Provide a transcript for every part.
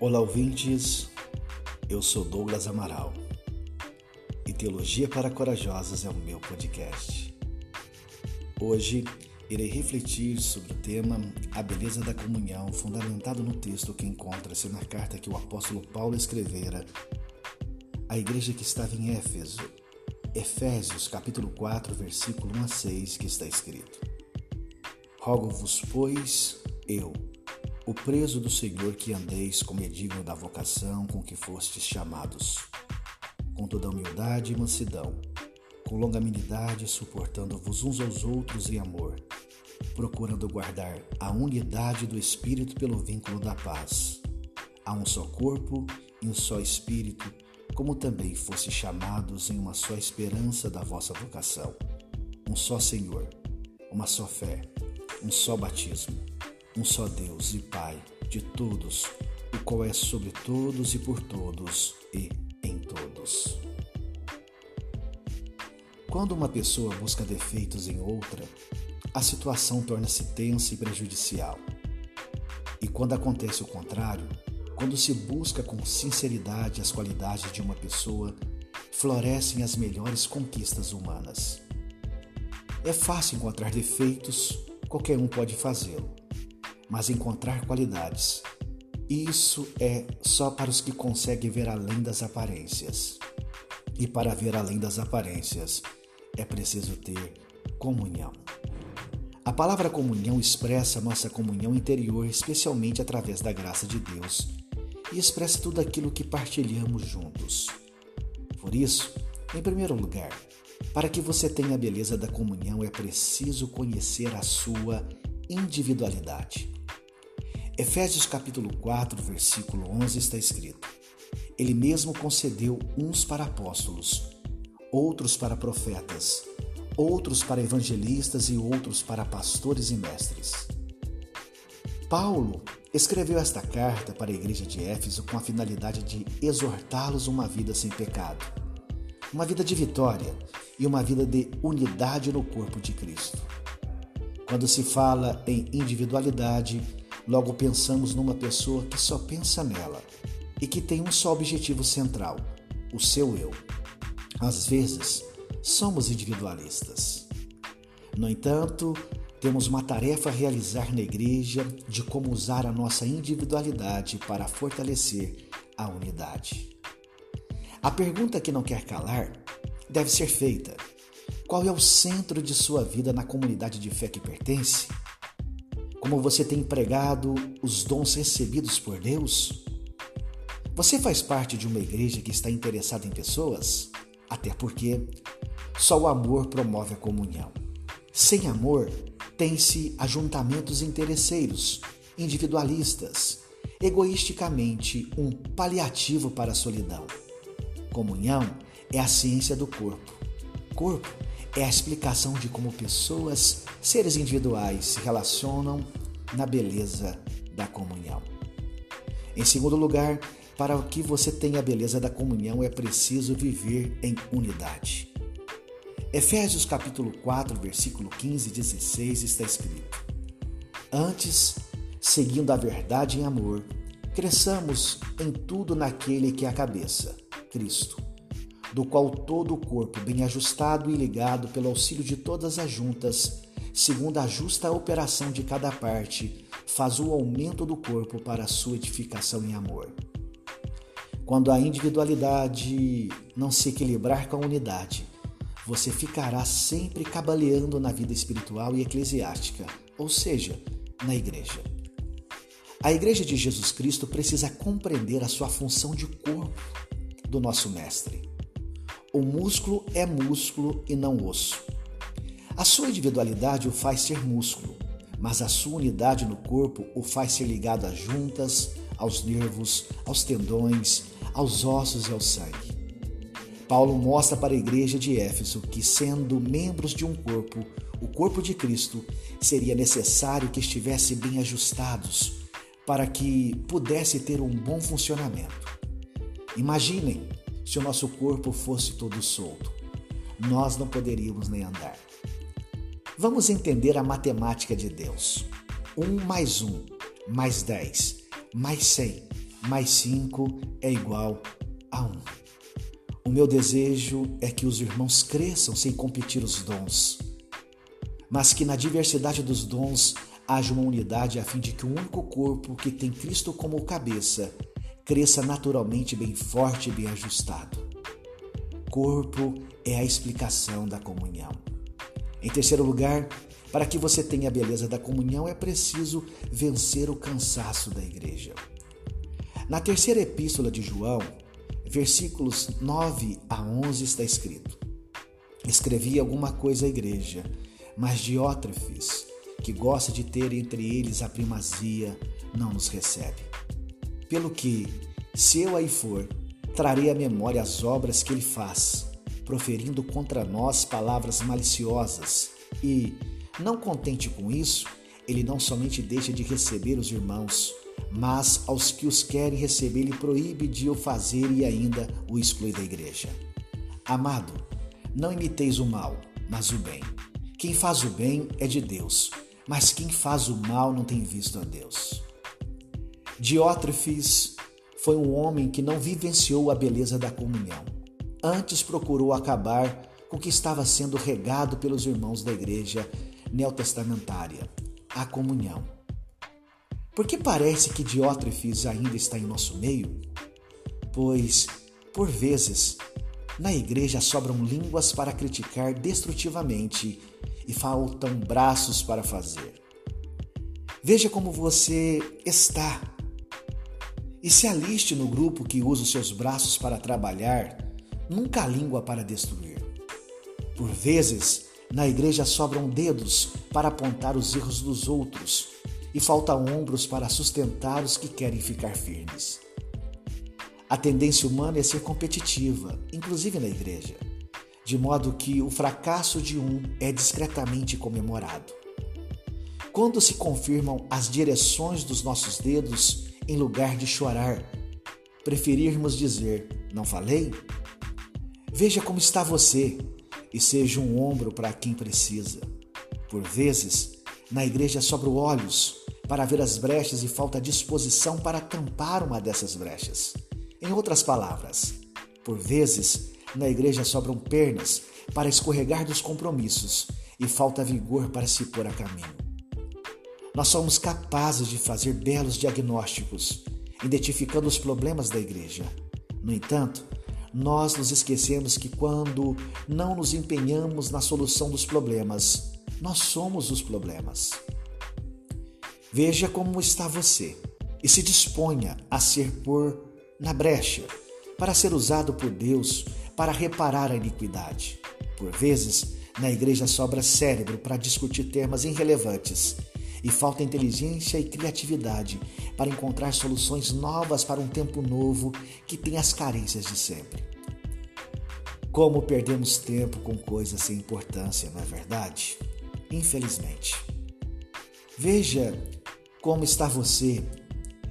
Olá, ouvintes. Eu sou Douglas Amaral e Teologia para Corajosos é o meu podcast. Hoje irei refletir sobre o tema A Beleza da Comunhão, fundamentado no texto que encontra-se na carta que o apóstolo Paulo escrevera à igreja que estava em Éfeso, Efésios capítulo 4, versículo 1 a 6, que está escrito: Rogo-vos, pois, eu, o preso do Senhor, que andeis como é digno da vocação com que fostes chamados, com toda humildade e mansidão, com longanimidade, suportando-vos uns aos outros em amor, procurando guardar a unidade do Espírito pelo vínculo da paz. Há um só corpo e um só Espírito, como também fosse chamados em uma só esperança da vossa vocação, um só Senhor, uma só fé um só batismo, um só Deus e Pai de todos, o qual é sobre todos e por todos e em todos. Quando uma pessoa busca defeitos em outra, a situação torna-se tensa e prejudicial. E quando acontece o contrário, quando se busca com sinceridade as qualidades de uma pessoa, florescem as melhores conquistas humanas. É fácil encontrar defeitos qualquer um pode fazê-lo, mas encontrar qualidades, isso é só para os que conseguem ver além das aparências. E para ver além das aparências, é preciso ter comunhão. A palavra comunhão expressa nossa comunhão interior, especialmente através da graça de Deus, e expressa tudo aquilo que partilhamos juntos. Por isso, em primeiro lugar, para que você tenha a beleza da comunhão, é preciso conhecer a sua individualidade. Efésios capítulo 4, versículo 11 está escrito: Ele mesmo concedeu uns para apóstolos, outros para profetas, outros para evangelistas e outros para pastores e mestres. Paulo escreveu esta carta para a igreja de Éfeso com a finalidade de exortá-los uma vida sem pecado, uma vida de vitória e uma vida de unidade no corpo de Cristo. Quando se fala em individualidade, logo pensamos numa pessoa que só pensa nela e que tem um só objetivo central, o seu eu. Às vezes, somos individualistas. No entanto, temos uma tarefa a realizar na igreja de como usar a nossa individualidade para fortalecer a unidade. A pergunta que não quer calar deve ser feita. Qual é o centro de sua vida na comunidade de fé que pertence? Como você tem empregado os dons recebidos por Deus? Você faz parte de uma igreja que está interessada em pessoas? Até porque só o amor promove a comunhão. Sem amor, tem-se ajuntamentos interesseiros, individualistas, egoisticamente um paliativo para a solidão. Comunhão é a ciência do corpo. Corpo é a explicação de como pessoas, seres individuais, se relacionam na beleza da comunhão. Em segundo lugar, para que você tenha a beleza da comunhão é preciso viver em unidade. Efésios capítulo 4, versículo 15 e 16 está escrito: Antes, seguindo a verdade em amor, cresçamos em tudo naquele que é a cabeça, Cristo do qual todo o corpo, bem ajustado e ligado pelo auxílio de todas as juntas, segundo a justa operação de cada parte, faz o aumento do corpo para a sua edificação em amor. Quando a individualidade não se equilibrar com a unidade, você ficará sempre cabaleando na vida espiritual e eclesiástica, ou seja, na igreja. A igreja de Jesus Cristo precisa compreender a sua função de corpo do nosso Mestre. O músculo é músculo e não osso. A sua individualidade o faz ser músculo, mas a sua unidade no corpo o faz ser ligado às juntas, aos nervos, aos tendões, aos ossos e ao sangue. Paulo mostra para a igreja de Éfeso que, sendo membros de um corpo, o corpo de Cristo, seria necessário que estivesse bem ajustados para que pudesse ter um bom funcionamento. Imaginem se o nosso corpo fosse todo solto. Nós não poderíamos nem andar. Vamos entender a matemática de Deus. Um mais um, mais dez, mais cem, mais 5 é igual a 1. O meu desejo é que os irmãos cresçam sem competir os dons, mas que na diversidade dos dons haja uma unidade a fim de que o único corpo que tem Cristo como cabeça cresça naturalmente bem forte e bem ajustado. Corpo é a explicação da comunhão. Em terceiro lugar, para que você tenha a beleza da comunhão, é preciso vencer o cansaço da igreja. Na terceira epístola de João, versículos 9 a 11 está escrito: Escrevi alguma coisa à igreja, mas Diótrefes, que gosta de ter entre eles a primazia, não nos recebe. Pelo que, se eu aí for, trarei à memória as obras que ele faz, proferindo contra nós palavras maliciosas e, não contente com isso, ele não somente deixa de receber os irmãos, mas aos que os querem receber, ele proíbe de o fazer e ainda o exclui da igreja. Amado, não imiteis o mal, mas o bem. Quem faz o bem é de Deus, mas quem faz o mal não tem visto a Deus. Diótrefes foi um homem que não vivenciou a beleza da comunhão. Antes procurou acabar com o que estava sendo regado pelos irmãos da igreja neotestamentária, a comunhão. Por que parece que Diótrefes ainda está em nosso meio? Pois, por vezes, na igreja sobram línguas para criticar destrutivamente e faltam braços para fazer. Veja como você está e se aliste no grupo que usa os seus braços para trabalhar, nunca a língua para destruir. Por vezes, na igreja sobram dedos para apontar os erros dos outros e faltam ombros para sustentar os que querem ficar firmes. A tendência humana é ser competitiva, inclusive na igreja, de modo que o fracasso de um é discretamente comemorado. Quando se confirmam as direções dos nossos dedos, em lugar de chorar, preferirmos dizer: Não falei? Veja como está você e seja um ombro para quem precisa. Por vezes, na igreja sobram olhos para ver as brechas e falta disposição para tampar uma dessas brechas. Em outras palavras, por vezes, na igreja sobram pernas para escorregar dos compromissos e falta vigor para se pôr a caminho. Nós somos capazes de fazer belos diagnósticos, identificando os problemas da igreja. No entanto, nós nos esquecemos que quando não nos empenhamos na solução dos problemas, nós somos os problemas. Veja como está você e se disponha a ser por na brecha para ser usado por Deus para reparar a iniquidade. Por vezes, na igreja sobra cérebro para discutir temas irrelevantes e falta inteligência e criatividade para encontrar soluções novas para um tempo novo que tem as carências de sempre. Como perdemos tempo com coisas sem importância, não é verdade? Infelizmente. Veja como está você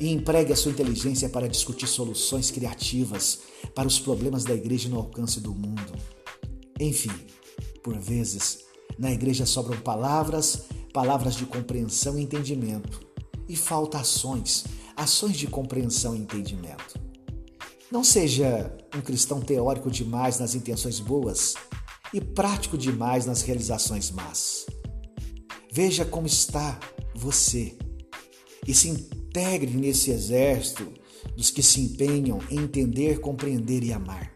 e empregue a sua inteligência para discutir soluções criativas para os problemas da igreja no alcance do mundo. Enfim, por vezes, na igreja sobram palavras palavras de compreensão e entendimento, e falta ações, ações de compreensão e entendimento. Não seja um cristão teórico demais nas intenções boas e prático demais nas realizações más. Veja como está você e se integre nesse exército dos que se empenham em entender, compreender e amar.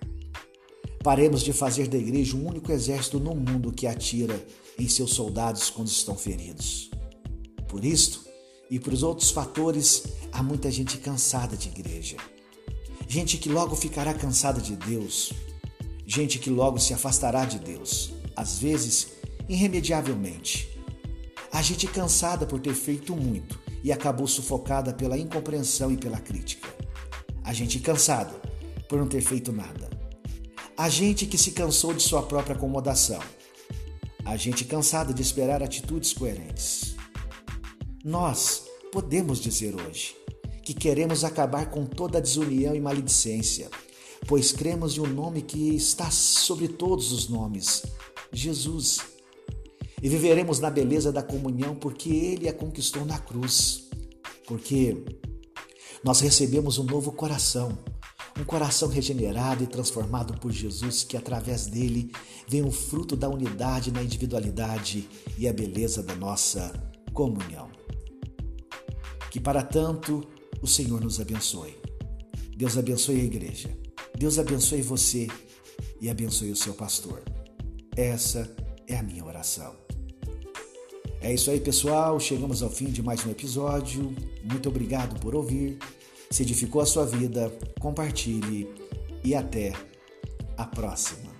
Paremos de fazer da igreja um único exército no mundo que atira em seus soldados quando estão feridos. Por isto e por outros fatores, há muita gente cansada de igreja. Gente que logo ficará cansada de Deus. Gente que logo se afastará de Deus, às vezes irremediavelmente. Há gente cansada por ter feito muito e acabou sufocada pela incompreensão e pela crítica. Há gente cansada por não ter feito nada. Há gente que se cansou de sua própria acomodação a gente cansada de esperar atitudes coerentes. Nós podemos dizer hoje que queremos acabar com toda a desunião e maledicência, pois cremos em um nome que está sobre todos os nomes, Jesus. E viveremos na beleza da comunhão porque ele a conquistou na cruz. Porque Nós recebemos um novo coração, um coração regenerado e transformado por Jesus, que através dele vem o fruto da unidade na individualidade e a beleza da nossa comunhão. Que para tanto o Senhor nos abençoe. Deus abençoe a igreja. Deus abençoe você e abençoe o seu pastor. Essa é a minha oração. É isso aí, pessoal. Chegamos ao fim de mais um episódio. Muito obrigado por ouvir. Se edificou a sua vida, compartilhe e até a próxima.